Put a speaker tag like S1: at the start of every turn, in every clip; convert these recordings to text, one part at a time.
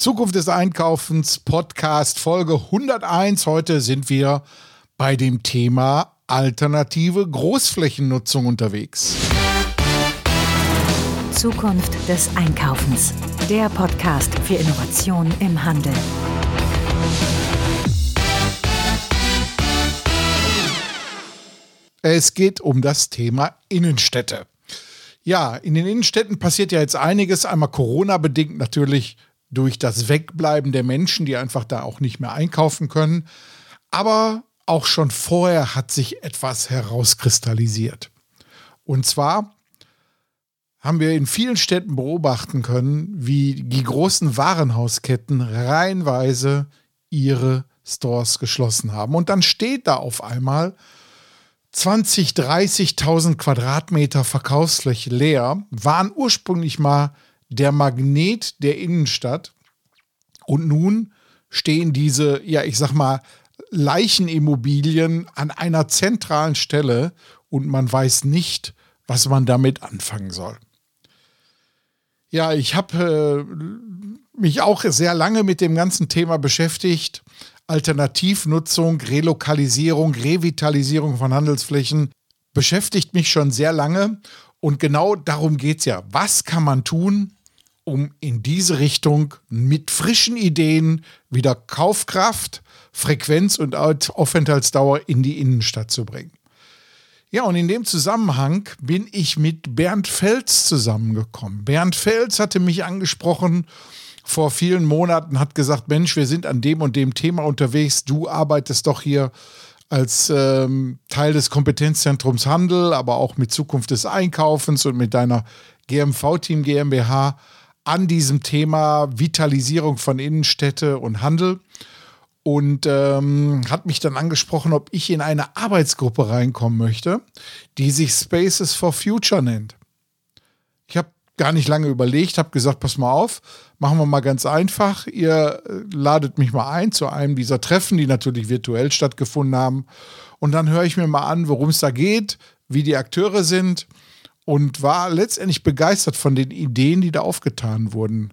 S1: Zukunft des Einkaufens Podcast Folge 101. Heute sind wir bei dem Thema alternative Großflächennutzung unterwegs.
S2: Zukunft des Einkaufens. Der Podcast für Innovation im Handel.
S1: Es geht um das Thema Innenstädte. Ja, in den Innenstädten passiert ja jetzt einiges, einmal Corona-bedingt natürlich durch das Wegbleiben der Menschen, die einfach da auch nicht mehr einkaufen können. Aber auch schon vorher hat sich etwas herauskristallisiert. Und zwar haben wir in vielen Städten beobachten können, wie die großen Warenhausketten reihenweise ihre Stores geschlossen haben. Und dann steht da auf einmal 20, 30.000 Quadratmeter Verkaufsfläche leer, waren ursprünglich mal der Magnet der Innenstadt. Und nun stehen diese, ja, ich sag mal, Leichenimmobilien an einer zentralen Stelle und man weiß nicht, was man damit anfangen soll. Ja, ich habe äh, mich auch sehr lange mit dem ganzen Thema beschäftigt. Alternativnutzung, Relokalisierung, Revitalisierung von Handelsflächen beschäftigt mich schon sehr lange. Und genau darum geht es ja. Was kann man tun, um in diese Richtung mit frischen Ideen wieder Kaufkraft, Frequenz und Aufenthaltsdauer in die Innenstadt zu bringen. Ja, und in dem Zusammenhang bin ich mit Bernd Fels zusammengekommen. Bernd Fels hatte mich angesprochen vor vielen Monaten, hat gesagt, Mensch, wir sind an dem und dem Thema unterwegs. Du arbeitest doch hier als ähm, Teil des Kompetenzzentrums Handel, aber auch mit Zukunft des Einkaufens und mit deiner GMV-Team GmbH an diesem Thema Vitalisierung von Innenstädte und Handel und ähm, hat mich dann angesprochen, ob ich in eine Arbeitsgruppe reinkommen möchte, die sich Spaces for Future nennt. Ich habe gar nicht lange überlegt, habe gesagt, pass mal auf, machen wir mal ganz einfach. Ihr äh, ladet mich mal ein zu einem dieser Treffen, die natürlich virtuell stattgefunden haben. Und dann höre ich mir mal an, worum es da geht, wie die Akteure sind und war letztendlich begeistert von den Ideen, die da aufgetan wurden.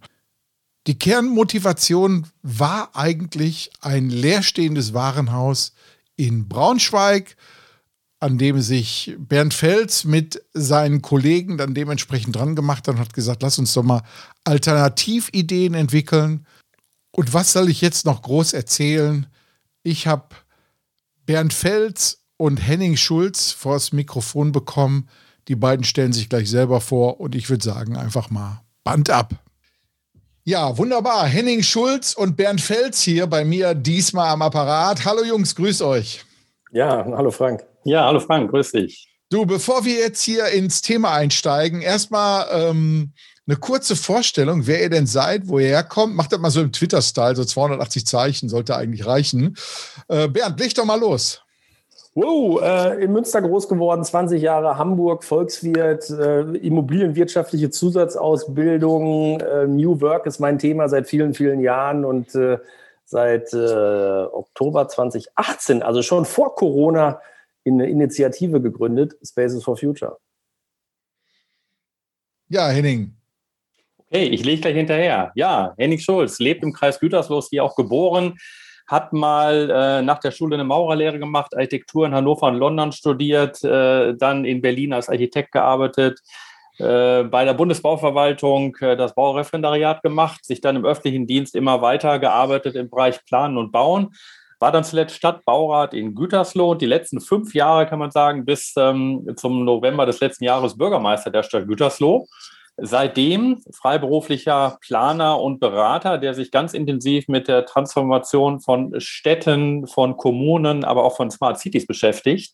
S1: Die Kernmotivation war eigentlich ein leerstehendes Warenhaus in Braunschweig, an dem sich Bernd Fels mit seinen Kollegen dann dementsprechend dran gemacht hat und hat gesagt, lass uns doch mal Alternativideen entwickeln. Und was soll ich jetzt noch groß erzählen? Ich habe Bernd Fels und Henning Schulz vors Mikrofon bekommen, die beiden stellen sich gleich selber vor und ich würde sagen, einfach mal Band ab. Ja, wunderbar. Henning Schulz und Bernd Fels hier bei mir diesmal am Apparat. Hallo Jungs, grüß euch.
S3: Ja, hallo Frank. Ja, hallo Frank, grüß dich.
S1: Du, bevor wir jetzt hier ins Thema einsteigen, erstmal ähm, eine kurze Vorstellung, wer ihr denn seid, wo ihr herkommt. Macht das mal so im Twitter-Style, so 280 Zeichen sollte eigentlich reichen. Äh, Bernd, leg doch mal los.
S3: Wow, äh, in Münster groß geworden, 20 Jahre Hamburg, Volkswirt, äh, immobilienwirtschaftliche Zusatzausbildung, äh, New Work ist mein Thema seit vielen, vielen Jahren und äh, seit äh, Oktober 2018, also schon vor Corona, in eine Initiative gegründet, Spaces for Future.
S1: Ja, Henning.
S4: Okay, ich lege gleich hinterher. Ja, Henning Schulz lebt im Kreis Gütersloh, hier auch geboren hat mal äh, nach der Schule eine Maurerlehre gemacht, Architektur in Hannover und London studiert, äh, dann in Berlin als Architekt gearbeitet, äh, bei der Bundesbauverwaltung äh, das Baureferendariat gemacht, sich dann im öffentlichen Dienst immer weiter gearbeitet im Bereich Planen und Bauen. War dann zuletzt Stadtbaurat in Gütersloh und die letzten fünf Jahre, kann man sagen, bis ähm, zum November des letzten Jahres Bürgermeister der Stadt Gütersloh. Seitdem freiberuflicher Planer und Berater, der sich ganz intensiv mit der Transformation von Städten, von Kommunen, aber auch von Smart Cities beschäftigt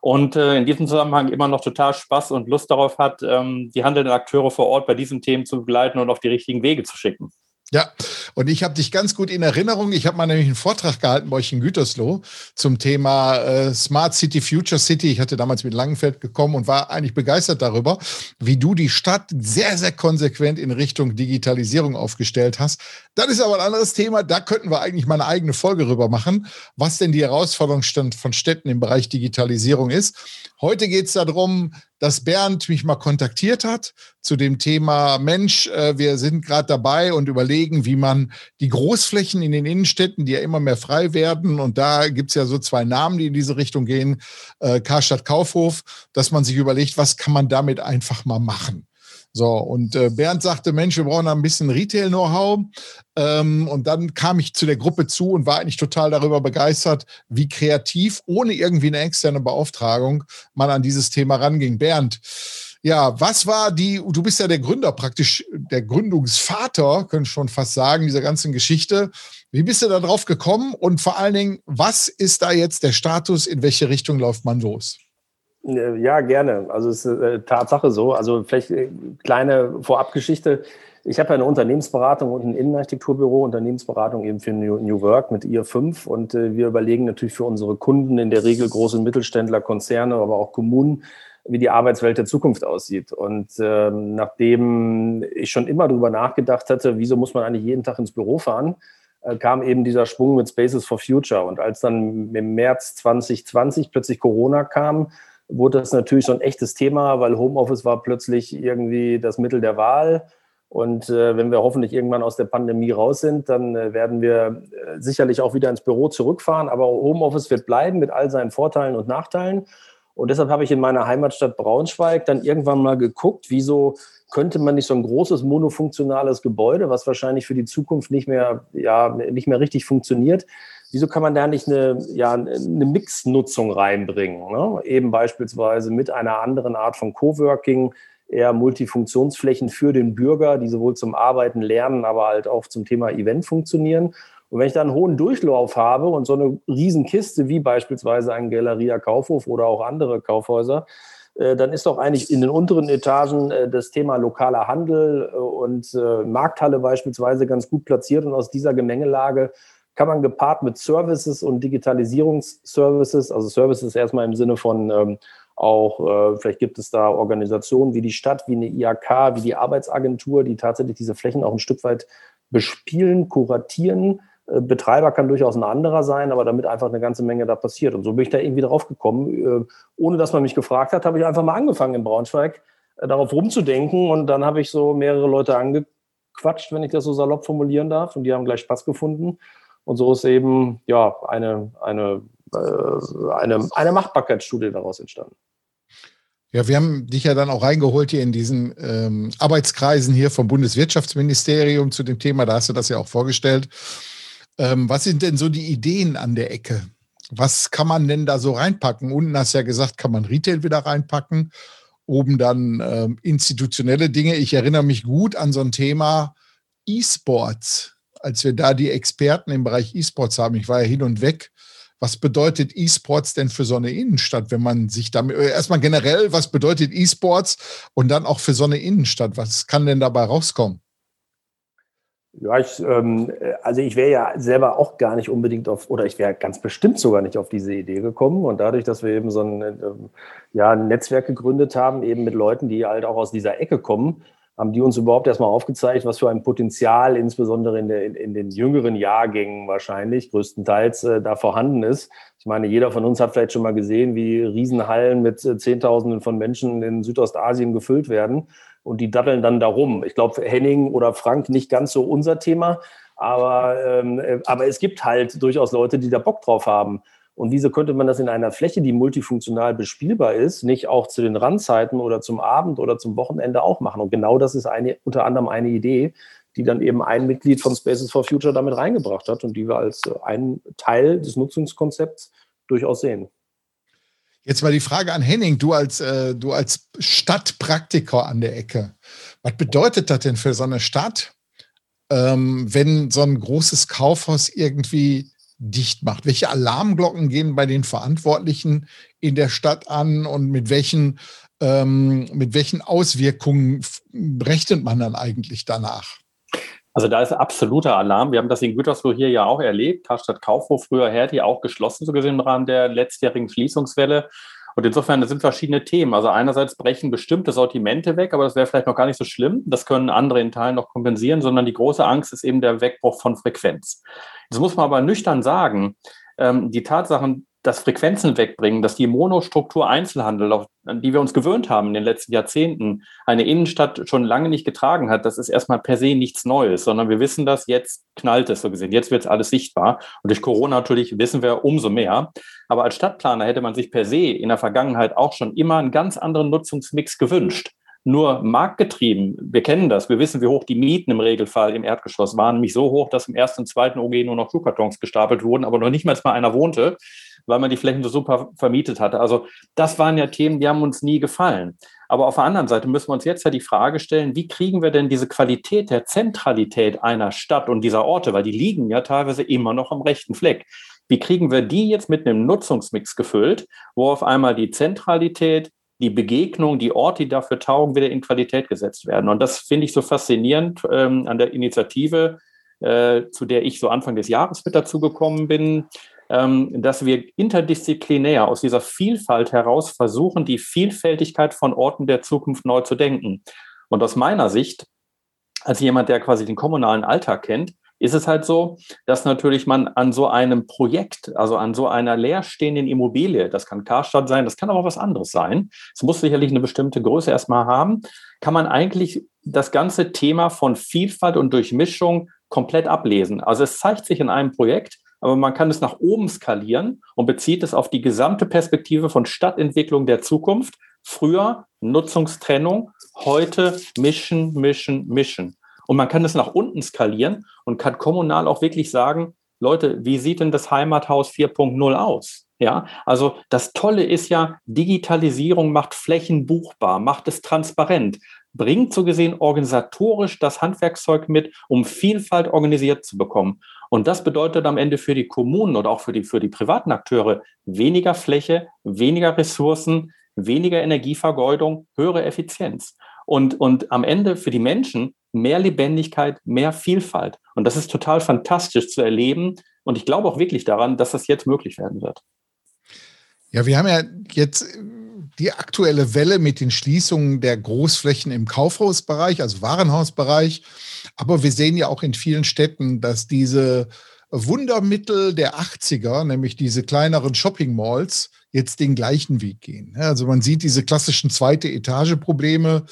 S4: und äh, in diesem Zusammenhang immer noch total Spaß und Lust darauf hat, ähm, die handelnden Akteure vor Ort bei diesen Themen zu begleiten und auf die richtigen Wege zu schicken.
S1: Ja, und ich habe dich ganz gut in Erinnerung. Ich habe mal nämlich einen Vortrag gehalten bei euch in Gütersloh zum Thema äh, Smart City, Future City. Ich hatte damals mit Langenfeld gekommen und war eigentlich begeistert darüber, wie du die Stadt sehr, sehr konsequent in Richtung Digitalisierung aufgestellt hast. Das ist aber ein anderes Thema. Da könnten wir eigentlich mal eine eigene Folge rüber machen, was denn die Herausforderung von Städten im Bereich Digitalisierung ist. Heute geht es darum, dass Bernd mich mal kontaktiert hat zu dem Thema Mensch, äh, wir sind gerade dabei und überlegen, wie man die Großflächen in den Innenstädten, die ja immer mehr frei werden. Und da gibt's ja so zwei Namen, die in diese Richtung gehen, äh, Karstadt Kaufhof, dass man sich überlegt, was kann man damit einfach mal machen. So, und äh, Bernd sagte, Mensch, wir brauchen da ein bisschen Retail-Know-how. Ähm, und dann kam ich zu der Gruppe zu und war eigentlich total darüber begeistert, wie kreativ, ohne irgendwie eine externe Beauftragung, man an dieses Thema ranging. Bernd, ja, was war die, du bist ja der Gründer, praktisch der Gründungsvater, können schon fast sagen, dieser ganzen Geschichte. Wie bist du da drauf gekommen und vor allen Dingen, was ist da jetzt der Status, in welche Richtung läuft man los?
S3: Ja, gerne. Also es ist äh, Tatsache so. Also vielleicht äh, kleine Vorabgeschichte. Ich habe ja eine Unternehmensberatung und ein Innenarchitekturbüro, Unternehmensberatung eben für New, New Work mit ihr 5 und äh, wir überlegen natürlich für unsere Kunden, in der Regel große Mittelständler, Konzerne, aber auch Kommunen, wie die Arbeitswelt der Zukunft aussieht. Und ähm, nachdem ich schon immer darüber nachgedacht hatte, wieso muss man eigentlich jeden Tag ins Büro fahren, äh, kam eben dieser Schwung mit Spaces for Future. Und als dann im März 2020 plötzlich Corona kam, wurde das natürlich so ein echtes Thema, weil Homeoffice war plötzlich irgendwie das Mittel der Wahl. Und äh, wenn wir hoffentlich irgendwann aus der Pandemie raus sind, dann äh, werden wir äh, sicherlich auch wieder ins Büro zurückfahren. Aber Homeoffice wird bleiben mit all seinen Vorteilen und Nachteilen. Und deshalb habe ich in meiner Heimatstadt Braunschweig dann irgendwann mal geguckt, wieso könnte man nicht so ein großes monofunktionales Gebäude, was wahrscheinlich für die Zukunft nicht mehr, ja, nicht mehr richtig funktioniert, wieso kann man da nicht eine, ja, eine Mixnutzung reinbringen? Ne? Eben beispielsweise mit einer anderen Art von Coworking, eher Multifunktionsflächen für den Bürger, die sowohl zum Arbeiten, Lernen, aber halt auch zum Thema Event funktionieren. Und wenn ich da einen hohen Durchlauf habe und so eine Riesenkiste wie beispielsweise ein Galeria Kaufhof oder auch andere Kaufhäuser, äh, dann ist doch eigentlich in den unteren Etagen äh, das Thema lokaler Handel äh, und Markthalle beispielsweise ganz gut platziert. Und aus dieser Gemengelage kann man gepaart mit Services und Digitalisierungsservices, also Services erstmal im Sinne von ähm, auch, äh, vielleicht gibt es da Organisationen wie die Stadt, wie eine IAK, wie die Arbeitsagentur, die tatsächlich diese Flächen auch ein Stück weit bespielen, kuratieren. Äh, Betreiber kann durchaus ein anderer sein, aber damit einfach eine ganze Menge da passiert. Und so bin ich da irgendwie drauf gekommen. Äh, ohne dass man mich gefragt hat, habe ich einfach mal angefangen in Braunschweig, äh, darauf rumzudenken. Und dann habe ich so mehrere Leute angequatscht, wenn ich das so salopp formulieren darf. Und die haben gleich Spaß gefunden. Und so ist eben ja eine, eine, äh, eine, eine Machbarkeitsstudie daraus entstanden.
S1: Ja, wir haben dich ja dann auch reingeholt hier in diesen ähm, Arbeitskreisen hier vom Bundeswirtschaftsministerium zu dem Thema. Da hast du das ja auch vorgestellt. Ähm, was sind denn so die Ideen an der Ecke? Was kann man denn da so reinpacken? Unten hast du ja gesagt, kann man Retail wieder reinpacken. Oben dann ähm, institutionelle Dinge. Ich erinnere mich gut an so ein Thema E-Sports als wir da die Experten im Bereich E-Sports haben, ich war ja hin und weg. Was bedeutet E-Sports denn für so eine Innenstadt, wenn man sich damit, äh, erstmal generell, was bedeutet E-Sports und dann auch für so eine Innenstadt? Was kann denn dabei rauskommen?
S3: Ja, ich, ähm, also ich wäre ja selber auch gar nicht unbedingt auf, oder ich wäre ganz bestimmt sogar nicht auf diese Idee gekommen. Und dadurch, dass wir eben so ein, äh, ja, ein Netzwerk gegründet haben, eben mit Leuten, die halt auch aus dieser Ecke kommen, haben die uns überhaupt erstmal aufgezeigt, was für ein Potenzial insbesondere in, der, in, in den jüngeren Jahrgängen wahrscheinlich größtenteils äh, da vorhanden ist. Ich meine, jeder von uns hat vielleicht schon mal gesehen, wie Riesenhallen mit äh, Zehntausenden von Menschen in Südostasien gefüllt werden und die datteln dann darum. Ich glaube, Henning oder Frank nicht ganz so unser Thema, aber, ähm, äh, aber es gibt halt durchaus Leute, die da Bock drauf haben. Und wieso könnte man das in einer Fläche, die multifunktional bespielbar ist, nicht auch zu den Randzeiten oder zum Abend oder zum Wochenende auch machen? Und genau das ist eine, unter anderem eine Idee, die dann eben ein Mitglied von Spaces for Future damit reingebracht hat und die wir als einen Teil des Nutzungskonzepts durchaus sehen.
S1: Jetzt mal die Frage an Henning, du als, äh, du als Stadtpraktiker an der Ecke. Was bedeutet das denn für so eine Stadt, ähm, wenn so ein großes Kaufhaus irgendwie dicht macht? Welche Alarmglocken gehen bei den Verantwortlichen in der Stadt an und mit welchen, ähm, mit welchen Auswirkungen rechnet man dann eigentlich danach?
S4: Also da ist absoluter Alarm. Wir haben das in Gütersloh hier ja auch erlebt. Karstadt Kaufhof, früher Hertie, auch geschlossen, so gesehen im Rahmen der letztjährigen Schließungswelle. Und insofern, sind verschiedene Themen. Also einerseits brechen bestimmte Sortimente weg, aber das wäre vielleicht noch gar nicht so schlimm. Das können andere in Teilen noch kompensieren, sondern die große Angst ist eben der Wegbruch von Frequenz. Das muss man aber nüchtern sagen. Ähm, die Tatsachen, dass Frequenzen wegbringen, dass die Monostruktur Einzelhandel, auf die wir uns gewöhnt haben in den letzten Jahrzehnten, eine Innenstadt schon lange nicht getragen hat, das ist erstmal per se nichts Neues, sondern wir wissen das, jetzt knallt es so gesehen, jetzt wird es alles sichtbar. Und durch Corona natürlich wissen wir umso mehr. Aber als Stadtplaner hätte man sich per se in der Vergangenheit auch schon immer einen ganz anderen Nutzungsmix gewünscht nur marktgetrieben. Wir kennen das. Wir wissen, wie hoch die Mieten im Regelfall im Erdgeschoss waren. Nämlich so hoch, dass im ersten und zweiten OG nur noch Schuhkartons gestapelt wurden, aber noch nicht mal einer wohnte, weil man die Flächen so super vermietet hatte. Also das waren ja Themen, die haben uns nie gefallen. Aber auf der anderen Seite müssen wir uns jetzt ja die Frage stellen, wie kriegen wir denn diese Qualität der Zentralität einer Stadt und dieser Orte, weil die liegen ja teilweise immer noch am rechten Fleck. Wie kriegen wir die jetzt mit einem Nutzungsmix gefüllt, wo auf einmal die Zentralität, die Begegnung, die Orte, die dafür taugen, wieder in Qualität gesetzt werden. Und das finde ich so faszinierend ähm, an der Initiative, äh, zu der ich so Anfang des Jahres mit dazu gekommen bin, ähm, dass wir interdisziplinär aus dieser Vielfalt heraus versuchen, die Vielfältigkeit von Orten der Zukunft neu zu denken. Und aus meiner Sicht, als jemand, der quasi den kommunalen Alltag kennt, ist es halt so, dass natürlich man an so einem Projekt, also an so einer leerstehenden Immobilie, das kann Karstadt sein, das kann aber was anderes sein, es muss sicherlich eine bestimmte Größe erstmal haben, kann man eigentlich das ganze Thema von Vielfalt und Durchmischung komplett ablesen. Also es zeigt sich in einem Projekt, aber man kann es nach oben skalieren und bezieht es auf die gesamte Perspektive von Stadtentwicklung der Zukunft. Früher Nutzungstrennung, heute mischen, mischen, mischen. Und man kann es nach unten skalieren und kann kommunal auch wirklich sagen, Leute, wie sieht denn das Heimathaus 4.0 aus? Ja, also das Tolle ist ja, Digitalisierung macht Flächen buchbar, macht es transparent, bringt so gesehen organisatorisch das Handwerkszeug mit, um Vielfalt organisiert zu bekommen. Und das bedeutet am Ende für die Kommunen oder auch für die, für die privaten Akteure weniger Fläche, weniger Ressourcen, weniger Energievergeudung, höhere Effizienz. Und, und am Ende für die Menschen mehr Lebendigkeit, mehr Vielfalt. Und das ist total fantastisch zu erleben. Und ich glaube auch wirklich daran, dass das jetzt möglich werden wird.
S1: Ja, wir haben ja jetzt die aktuelle Welle mit den Schließungen der Großflächen im Kaufhausbereich, also Warenhausbereich. Aber wir sehen ja auch in vielen Städten, dass diese Wundermittel der 80er, nämlich diese kleineren Shopping Malls, jetzt den gleichen Weg gehen. Also man sieht diese klassischen zweite Etage Probleme,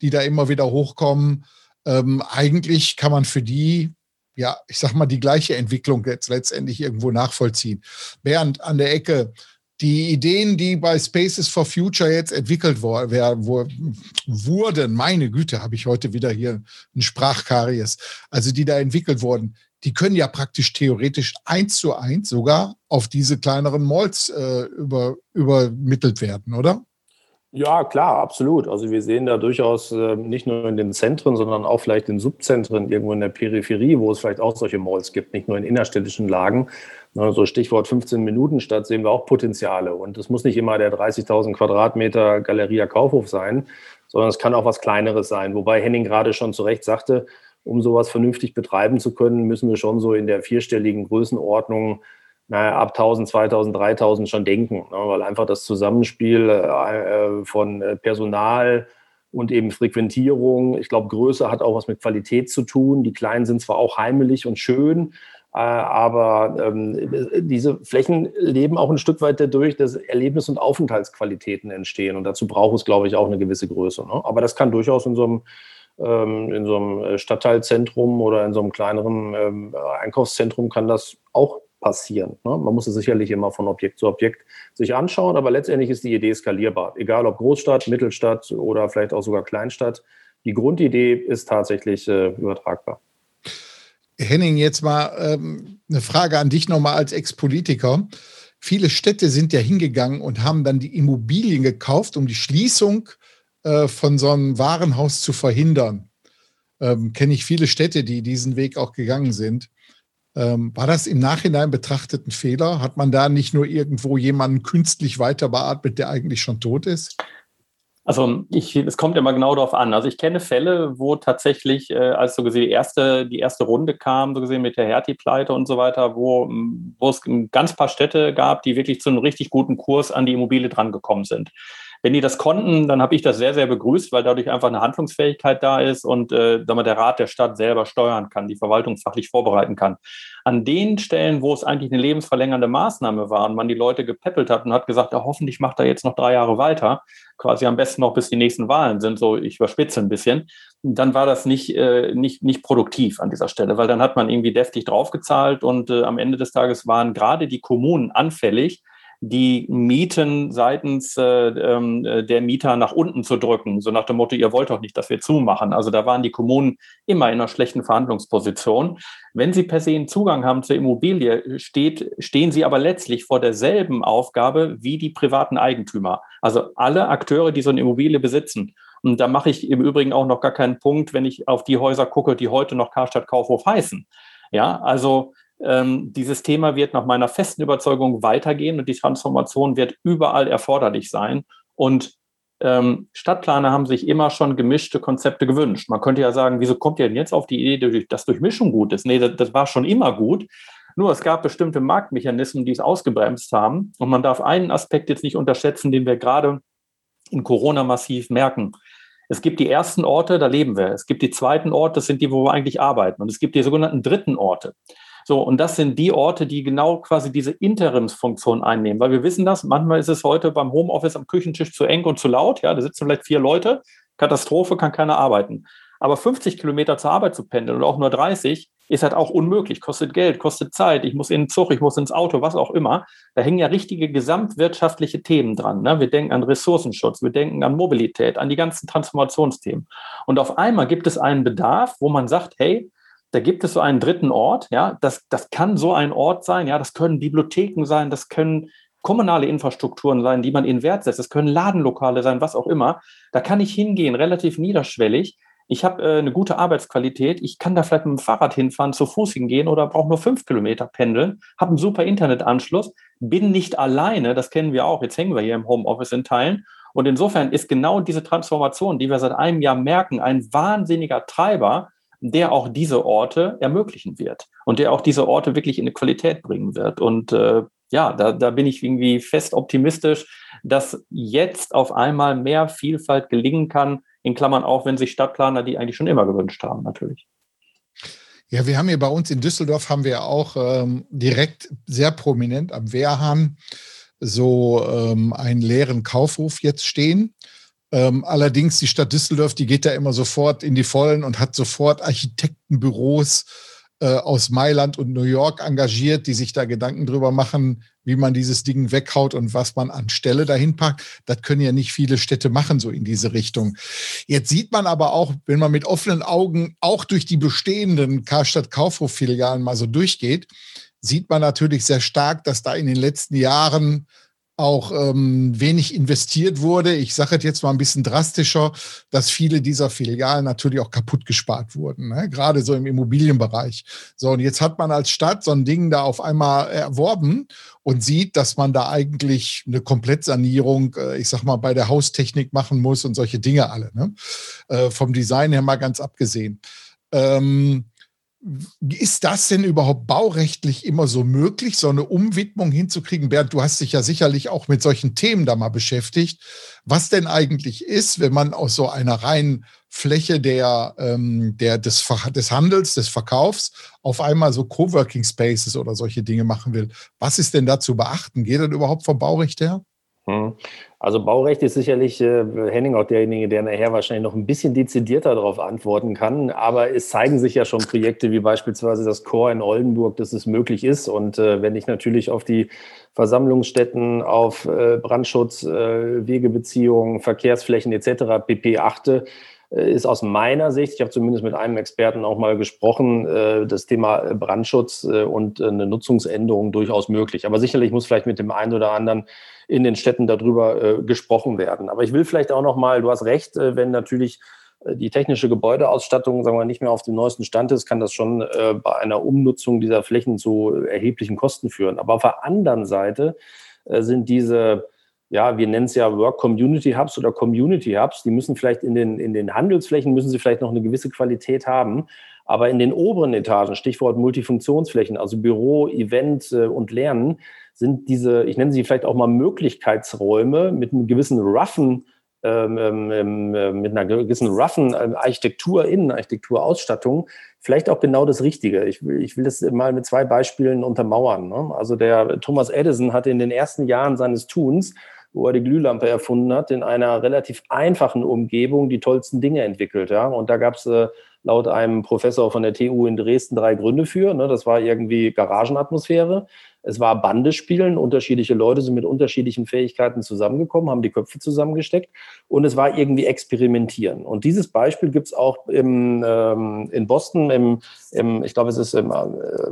S1: die da immer wieder hochkommen. Ähm, eigentlich kann man für die, ja, ich sag mal, die gleiche Entwicklung jetzt letztendlich irgendwo nachvollziehen. Bernd an der Ecke, die Ideen, die bei Spaces for Future jetzt entwickelt wurden, meine Güte, habe ich heute wieder hier ein Sprachkaries, also die da entwickelt wurden, die können ja praktisch theoretisch eins zu eins sogar auf diese kleineren Malls äh, über, übermittelt werden, oder?
S3: Ja, klar, absolut. Also wir sehen da durchaus äh, nicht nur in den Zentren, sondern auch vielleicht in Subzentren irgendwo in der Peripherie, wo es vielleicht auch solche Malls gibt, nicht nur in innerstädtischen Lagen. So Stichwort 15 Minuten Stadt sehen wir auch Potenziale. Und es muss nicht immer der 30.000 Quadratmeter Galeria Kaufhof sein, sondern es kann auch was Kleineres sein. Wobei Henning gerade schon zu Recht sagte, um sowas vernünftig betreiben zu können, müssen wir schon so in der vierstelligen Größenordnung naja, ab 1000, 2000, 3000 schon denken, ne? weil einfach das Zusammenspiel äh, äh, von äh, Personal und eben Frequentierung, ich glaube, Größe hat auch was mit Qualität zu tun. Die Kleinen sind zwar auch heimelig und schön, aber ähm, diese Flächen leben auch ein Stück weit dadurch, dass Erlebnis- und Aufenthaltsqualitäten entstehen. Und dazu braucht es, glaube ich, auch eine gewisse Größe. Ne? Aber das kann durchaus in so einem ähm, in so einem Stadtteilzentrum oder in so einem kleineren ähm, Einkaufszentrum kann das auch passieren. Ne? Man muss es sicherlich immer von Objekt zu Objekt sich anschauen, aber letztendlich ist die Idee skalierbar. Egal ob Großstadt, Mittelstadt oder vielleicht auch sogar Kleinstadt. Die Grundidee ist tatsächlich äh, übertragbar.
S1: Henning, jetzt mal ähm, eine Frage an dich nochmal als Ex-Politiker. Viele Städte sind ja hingegangen und haben dann die Immobilien gekauft, um die Schließung äh, von so einem Warenhaus zu verhindern. Ähm, Kenne ich viele Städte, die diesen Weg auch gegangen sind. Ähm, war das im Nachhinein betrachtet ein Fehler? Hat man da nicht nur irgendwo jemanden künstlich weiter beatmet, der eigentlich schon tot ist?
S4: Also es kommt immer genau darauf an. Also ich kenne Fälle, wo tatsächlich, äh, als so gesehen die erste, die erste Runde kam, so gesehen mit der Hertie-Pleite und so weiter, wo, wo es ein ganz paar Städte gab, die wirklich zu einem richtig guten Kurs an die Immobilie drangekommen sind. Wenn die das konnten, dann habe ich das sehr, sehr begrüßt, weil dadurch einfach eine Handlungsfähigkeit da ist und äh, damit der Rat der Stadt selber steuern kann, die Verwaltung fachlich vorbereiten kann. An den Stellen, wo es eigentlich eine lebensverlängernde Maßnahme war und man die Leute gepäppelt hat und hat gesagt, ja, hoffentlich macht er jetzt noch drei Jahre weiter, quasi am besten noch bis die nächsten Wahlen sind, so ich überspitze ein bisschen, dann war das nicht, äh, nicht, nicht produktiv an dieser Stelle, weil dann hat man irgendwie deftig draufgezahlt und äh, am Ende des Tages waren gerade die Kommunen anfällig, die Mieten seitens äh, ähm, äh, der Mieter nach unten zu drücken, so nach dem Motto, ihr wollt doch nicht, dass wir zumachen. Also da waren die Kommunen immer in einer schlechten Verhandlungsposition. Wenn sie per se einen Zugang haben zur Immobilie, steht, stehen sie aber letztlich vor derselben Aufgabe wie die privaten Eigentümer. Also alle Akteure, die so eine Immobilie besitzen. Und da mache ich im Übrigen auch noch gar keinen Punkt, wenn ich auf die Häuser gucke, die heute noch Karstadt Kaufhof heißen. Ja, also ähm, dieses Thema wird nach meiner festen Überzeugung weitergehen und die Transformation wird überall erforderlich sein. Und ähm, Stadtplaner haben sich immer schon gemischte Konzepte gewünscht. Man könnte ja sagen, wieso kommt ihr denn jetzt auf die Idee, dass Durchmischung gut ist? Nee, das, das war schon immer gut. Nur es gab bestimmte Marktmechanismen, die es ausgebremst haben. Und man darf einen Aspekt jetzt nicht unterschätzen, den wir gerade in Corona massiv merken. Es gibt die ersten Orte, da leben wir. Es gibt die zweiten Orte, das sind die, wo wir eigentlich arbeiten. Und es gibt die sogenannten dritten Orte. So, und das sind die Orte, die genau quasi diese Interimsfunktion einnehmen, weil wir wissen das, manchmal ist es heute beim Homeoffice am Küchentisch zu eng und zu laut, ja, da sitzen vielleicht vier Leute, Katastrophe, kann keiner arbeiten. Aber 50 Kilometer zur Arbeit zu pendeln oder auch nur 30 ist halt auch unmöglich, kostet Geld, kostet Zeit, ich muss in den Zug, ich muss ins Auto, was auch immer. Da hängen ja richtige gesamtwirtschaftliche Themen dran. Ne? Wir denken an Ressourcenschutz, wir denken an Mobilität, an die ganzen Transformationsthemen. Und auf einmal gibt es einen Bedarf, wo man sagt, hey, da gibt es so einen dritten Ort, ja, das, das kann so ein Ort sein, ja, das können Bibliotheken sein, das können kommunale Infrastrukturen sein, die man in Wert setzt, das können Ladenlokale sein, was auch immer. Da kann ich hingehen, relativ niederschwellig. Ich habe äh, eine gute Arbeitsqualität, ich kann da vielleicht mit dem Fahrrad hinfahren, zu Fuß hingehen oder brauche nur fünf Kilometer pendeln, habe einen super Internetanschluss, bin nicht alleine, das kennen wir auch, jetzt hängen wir hier im Homeoffice in Teilen. Und insofern ist genau diese Transformation, die wir seit einem Jahr merken, ein wahnsinniger Treiber, der auch diese Orte ermöglichen wird und der auch diese Orte wirklich in eine Qualität bringen wird. Und äh, ja, da, da bin ich irgendwie fest optimistisch, dass jetzt auf einmal mehr Vielfalt gelingen kann, in Klammern auch, wenn sich Stadtplaner die eigentlich schon immer gewünscht haben, natürlich.
S1: Ja, wir haben hier bei uns in Düsseldorf haben wir auch ähm, direkt sehr prominent am Wehrhahn so ähm, einen leeren Kaufhof jetzt stehen. Ähm, allerdings die Stadt Düsseldorf, die geht da immer sofort in die Vollen und hat sofort Architektenbüros äh, aus Mailand und New York engagiert, die sich da Gedanken drüber machen, wie man dieses Ding weghaut und was man an Stelle dahin packt. Das können ja nicht viele Städte machen, so in diese Richtung. Jetzt sieht man aber auch, wenn man mit offenen Augen auch durch die bestehenden Karstadt Kaufhof-Filialen mal so durchgeht, sieht man natürlich sehr stark, dass da in den letzten Jahren auch ähm, wenig investiert wurde. Ich sage jetzt mal ein bisschen drastischer, dass viele dieser Filialen natürlich auch kaputt gespart wurden, ne? gerade so im Immobilienbereich. So, und jetzt hat man als Stadt so ein Ding da auf einmal erworben und sieht, dass man da eigentlich eine Komplettsanierung, äh, ich sag mal, bei der Haustechnik machen muss und solche Dinge alle. Ne? Äh, vom Design her mal ganz abgesehen. Ähm, ist das denn überhaupt baurechtlich immer so möglich, so eine Umwidmung hinzukriegen? Bernd, du hast dich ja sicherlich auch mit solchen Themen da mal beschäftigt. Was denn eigentlich ist, wenn man aus so einer reinen Fläche der, ähm, der, des, des Handels, des Verkaufs auf einmal so Coworking Spaces oder solche Dinge machen will? Was ist denn da zu beachten? Geht das überhaupt vom Baurecht her?
S3: Hm. Also Baurecht ist sicherlich äh, Henning auch derjenige, der nachher wahrscheinlich noch ein bisschen dezidierter darauf antworten kann. Aber es zeigen sich ja schon Projekte wie beispielsweise das Chor in Oldenburg, dass es möglich ist. Und äh, wenn ich natürlich auf die Versammlungsstätten, auf äh, Brandschutz, äh, Wegebeziehungen, Verkehrsflächen etc. pp achte, ist aus meiner Sicht, ich habe zumindest mit einem Experten auch mal gesprochen, äh, das Thema Brandschutz und eine Nutzungsänderung durchaus möglich. Aber sicherlich muss vielleicht mit dem einen oder anderen in den Städten darüber äh, gesprochen werden. Aber ich will vielleicht auch noch mal, du hast recht, äh, wenn natürlich äh, die technische Gebäudeausstattung, sagen wir, nicht mehr auf dem neuesten Stand ist, kann das schon äh, bei einer Umnutzung dieser Flächen zu erheblichen Kosten führen. Aber auf der anderen Seite äh, sind diese ja, wir nennen es ja Work Community Hubs oder Community Hubs, die müssen vielleicht in den, in den Handelsflächen, müssen sie vielleicht noch eine gewisse Qualität haben. Aber in den oberen Etagen, Stichwort Multifunktionsflächen, also Büro, Event äh, und Lernen, sind diese, ich nenne sie vielleicht auch mal Möglichkeitsräume mit einem gewissen roughen ähm, ähm, ähm äh, mit einer gewissen roughen ähm, Architektur, Innenarchitekturausstattung, vielleicht auch genau das Richtige. Ich will, ich will das mal mit zwei Beispielen untermauern. Ne? Also der Thomas Edison hatte in den ersten Jahren seines Tuns, wo er die Glühlampe erfunden hat, in einer relativ einfachen Umgebung die tollsten Dinge entwickelt. Ja? Und da gab es äh, laut einem Professor von der TU in Dresden drei Gründe für. Ne? Das war irgendwie Garagenatmosphäre. Es war Bandespielen. Unterschiedliche Leute sind mit unterschiedlichen Fähigkeiten zusammengekommen, haben die Köpfe zusammengesteckt. Und es war irgendwie Experimentieren. Und dieses Beispiel gibt es auch im, ähm, in Boston, im, im, ich glaube, es ist, im, äh,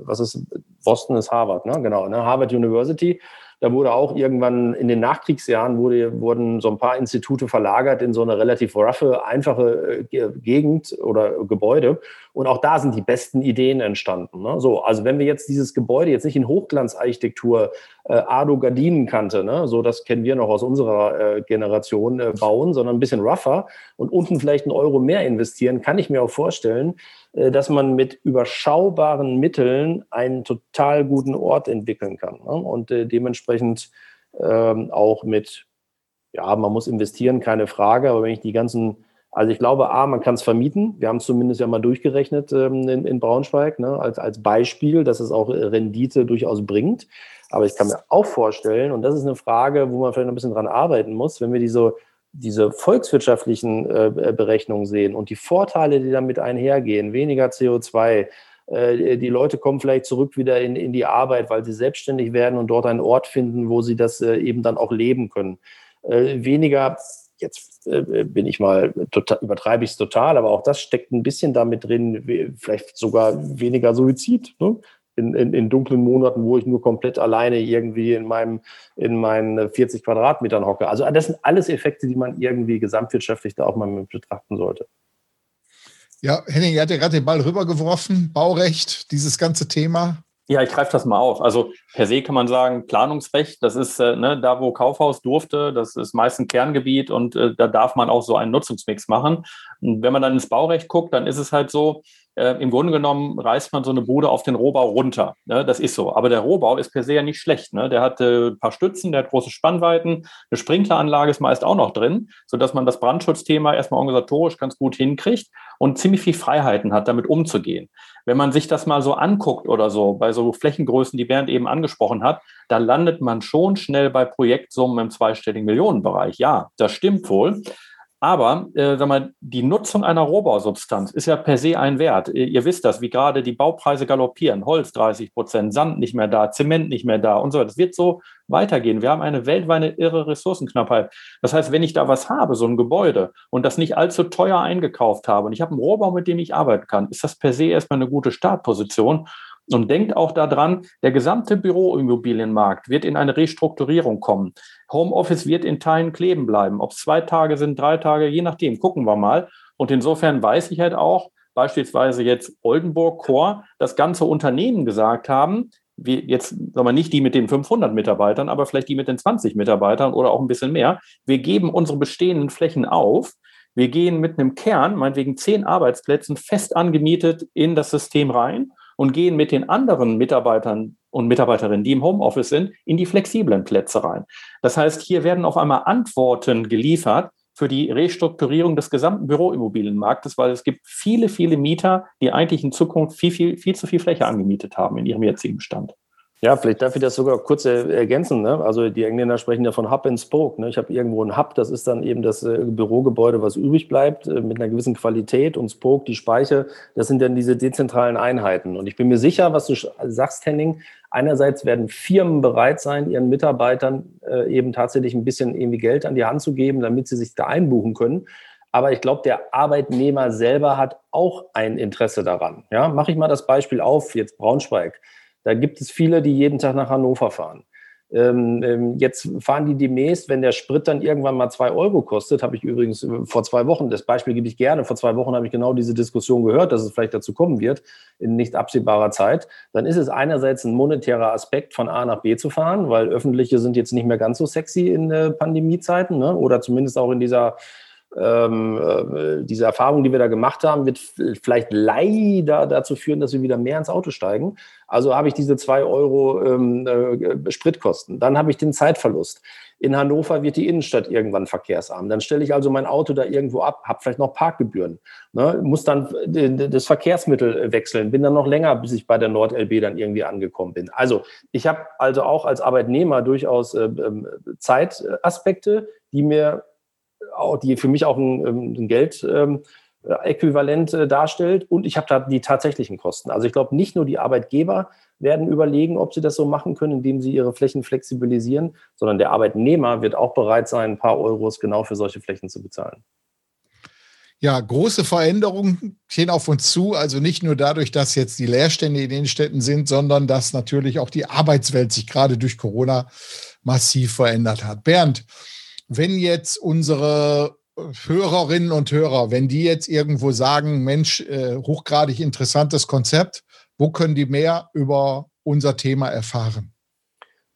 S3: was ist, Boston ist Harvard, ne? genau, ne? Harvard University. Da wurde auch irgendwann in den Nachkriegsjahren wurde, wurden so ein paar Institute verlagert in so eine relativ roughe, einfache äh, Gegend oder Gebäude. Und auch da sind die besten Ideen entstanden. Ne? So, also wenn wir jetzt dieses Gebäude jetzt nicht in Hochglanzarchitektur, äh, Ado Gardinenkante, ne? so das kennen wir noch aus unserer äh, Generation, äh, bauen, sondern ein bisschen rougher und unten vielleicht einen Euro mehr investieren, kann ich mir auch vorstellen, äh, dass man mit überschaubaren Mitteln einen total guten Ort entwickeln kann. Ne? Und äh, dementsprechend ähm, auch mit, ja, man muss investieren, keine Frage, aber wenn ich die ganzen, also ich glaube, A, man kann es vermieten. Wir haben es zumindest ja mal durchgerechnet ähm, in, in, Braunschweig, ne? als, als Beispiel, dass es auch Rendite durchaus bringt. Aber ich kann mir auch vorstellen, und das ist eine Frage, wo man vielleicht ein bisschen dran arbeiten muss, wenn wir diese diese volkswirtschaftlichen äh, Berechnungen sehen und die Vorteile, die damit einhergehen, weniger CO2, äh, die Leute kommen vielleicht zurück wieder in, in die Arbeit, weil sie selbstständig werden und dort einen Ort finden, wo sie das äh, eben dann auch leben können. Äh, weniger, jetzt äh, bin ich mal, total, übertreibe ich es total, aber auch das steckt ein bisschen damit drin, vielleicht sogar weniger Suizid. Ne? in, in, in, dunklen Monaten, wo ich nur komplett alleine irgendwie in meinem in meinen 40 Quadratmetern hocke. Also das sind alles Effekte, die man irgendwie gesamtwirtschaftlich da auch mal mit betrachten sollte.
S1: Ja, Henning, ihr hat ja gerade den Ball rübergeworfen. Baurecht, dieses ganze Thema.
S4: Ja, ich greife das mal auf. Also per se kann man sagen, Planungsrecht, das ist äh, ne, da, wo Kaufhaus durfte, das ist meist ein Kerngebiet und äh, da darf man auch so einen Nutzungsmix machen. Und wenn man dann ins Baurecht guckt, dann ist es halt so, äh, im Grunde genommen reißt man so eine Bude auf den Rohbau runter. Ne? Das ist so. Aber der Rohbau ist per se ja nicht schlecht. Ne? Der hat äh, ein paar Stützen, der hat große Spannweiten, eine Sprinkleranlage ist meist auch noch drin, sodass man das Brandschutzthema erstmal organisatorisch ganz gut hinkriegt und ziemlich viel Freiheiten hat, damit umzugehen. Wenn man sich das mal so anguckt oder so, bei so Flächengrößen, die Bernd eben angesprochen hat, da landet man schon schnell bei Projektsummen im zweistelligen Millionenbereich. Ja, das stimmt wohl. Aber äh, sag mal, die Nutzung einer Rohbausubstanz ist ja per se ein Wert. Ihr, wisst das, wie gerade die Baupreise galoppieren. Holz 30 Prozent, Sand nicht mehr da, Zement nicht mehr da und so. Das wird so weitergehen. Wir haben eine weltweite irre Ressourcenknappheit. Das heißt, wenn ich da was habe, so ein Gebäude, und das nicht allzu teuer eingekauft habe und ich habe einen Rohbau, mit dem ich arbeiten kann, ist das per se erstmal eine gute Startposition. Und denkt auch daran, der gesamte Büroimmobilienmarkt wird in eine Restrukturierung kommen. Homeoffice wird in Teilen kleben bleiben. Ob es zwei Tage sind, drei Tage, je nachdem, gucken wir mal. Und insofern weiß ich halt auch, beispielsweise jetzt Oldenburg Core, das ganze Unternehmen gesagt haben, wie jetzt sagen wir nicht die mit den 500 Mitarbeitern, aber vielleicht die mit den 20 Mitarbeitern oder auch ein bisschen mehr. Wir geben unsere bestehenden Flächen auf. Wir gehen mit einem Kern, meinetwegen zehn Arbeitsplätzen, fest angemietet in das System rein und gehen mit den anderen Mitarbeitern und Mitarbeiterinnen, die im Homeoffice sind, in die flexiblen Plätze rein. Das heißt, hier werden auf einmal Antworten geliefert für die Restrukturierung des gesamten Büroimmobilienmarktes, weil es gibt viele, viele Mieter, die eigentlich in Zukunft viel, viel, viel zu viel Fläche angemietet haben in ihrem jetzigen Bestand.
S3: Ja, vielleicht darf ich das sogar kurz ergänzen. Ne? Also die Engländer sprechen ja von Hub and Spoke. Ne? Ich habe irgendwo ein Hub, das ist dann eben das äh, Bürogebäude, was übrig bleibt, äh, mit einer gewissen Qualität und Spoke, die Speiche, das sind dann diese dezentralen Einheiten. Und ich bin mir sicher, was du sagst, Henning, einerseits werden Firmen bereit sein, ihren Mitarbeitern äh, eben tatsächlich ein bisschen irgendwie Geld an die Hand zu geben, damit sie sich da einbuchen können. Aber ich glaube, der Arbeitnehmer selber hat auch ein Interesse daran. Ja, mache ich mal das Beispiel auf, jetzt Braunschweig. Da gibt es viele, die jeden Tag nach Hannover fahren. Ähm, ähm, jetzt fahren die demnächst, wenn der Sprit dann irgendwann mal zwei Euro kostet, habe ich übrigens äh, vor zwei Wochen, das Beispiel gebe ich gerne, vor zwei Wochen habe ich genau diese Diskussion gehört, dass es vielleicht dazu kommen wird, in nicht absehbarer Zeit, dann ist es einerseits ein monetärer Aspekt, von A nach B zu fahren, weil öffentliche sind jetzt nicht mehr ganz so sexy in äh, Pandemiezeiten ne? oder zumindest auch in dieser ähm, äh, diese Erfahrung, die wir da gemacht haben, wird vielleicht leider dazu führen, dass wir wieder mehr ins Auto steigen. Also habe ich diese zwei Euro ähm, äh, Spritkosten. Dann habe ich den Zeitverlust. In Hannover wird die Innenstadt irgendwann verkehrsarm. Dann stelle ich also mein Auto da irgendwo ab, habe vielleicht noch Parkgebühren, ne, muss dann das Verkehrsmittel wechseln, bin dann noch länger, bis ich bei der NordLB dann irgendwie angekommen bin. Also ich habe also auch als Arbeitnehmer durchaus äh, ähm, Zeitaspekte, die mir die für mich auch ein, ähm, ein Geld ähm, äquivalent äh, darstellt und ich habe da die tatsächlichen Kosten. Also ich glaube, nicht nur die Arbeitgeber werden überlegen, ob sie das so machen können, indem sie ihre Flächen flexibilisieren, sondern der Arbeitnehmer wird auch bereit sein, ein paar Euros genau für solche Flächen zu bezahlen.
S1: Ja, große Veränderungen stehen auf uns zu. Also nicht nur dadurch, dass jetzt die Leerstände in den Städten sind, sondern dass natürlich auch die Arbeitswelt sich gerade durch Corona massiv verändert hat. Bernd, wenn jetzt unsere Hörerinnen und Hörer, wenn die jetzt irgendwo sagen, Mensch, äh, hochgradig interessantes Konzept, wo können die mehr über unser Thema erfahren?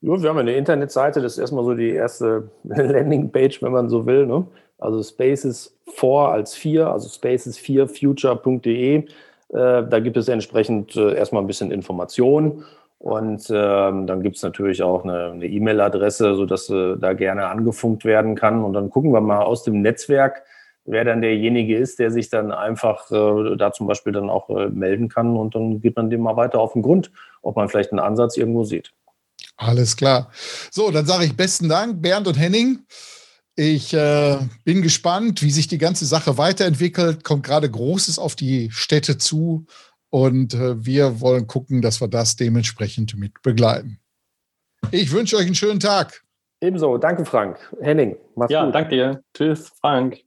S3: Ja, wir haben eine Internetseite, das ist erstmal so die erste Landingpage, wenn man so will. Ne? Also Spaces 4 als 4, also spaces4future.de. Äh, da gibt es entsprechend äh, erstmal ein bisschen Informationen. Und ähm, dann gibt es natürlich auch eine E-Mail-Adresse, sodass äh, da gerne angefunkt werden kann. Und dann gucken wir mal aus dem Netzwerk, wer dann derjenige ist, der sich dann einfach äh, da zum Beispiel dann auch äh, melden kann. Und dann geht man dem mal weiter auf den Grund, ob man vielleicht einen Ansatz irgendwo sieht.
S1: Alles klar. So, dann sage ich besten Dank, Bernd und Henning. Ich äh, bin gespannt, wie sich die ganze Sache weiterentwickelt. Kommt gerade Großes auf die Städte zu. Und äh, wir wollen gucken, dass wir das dementsprechend mit begleiten. Ich wünsche euch einen schönen Tag.
S3: Ebenso. Danke, Frank. Henning,
S4: mach's ja, gut. Ja, danke dir. Tschüss, Frank.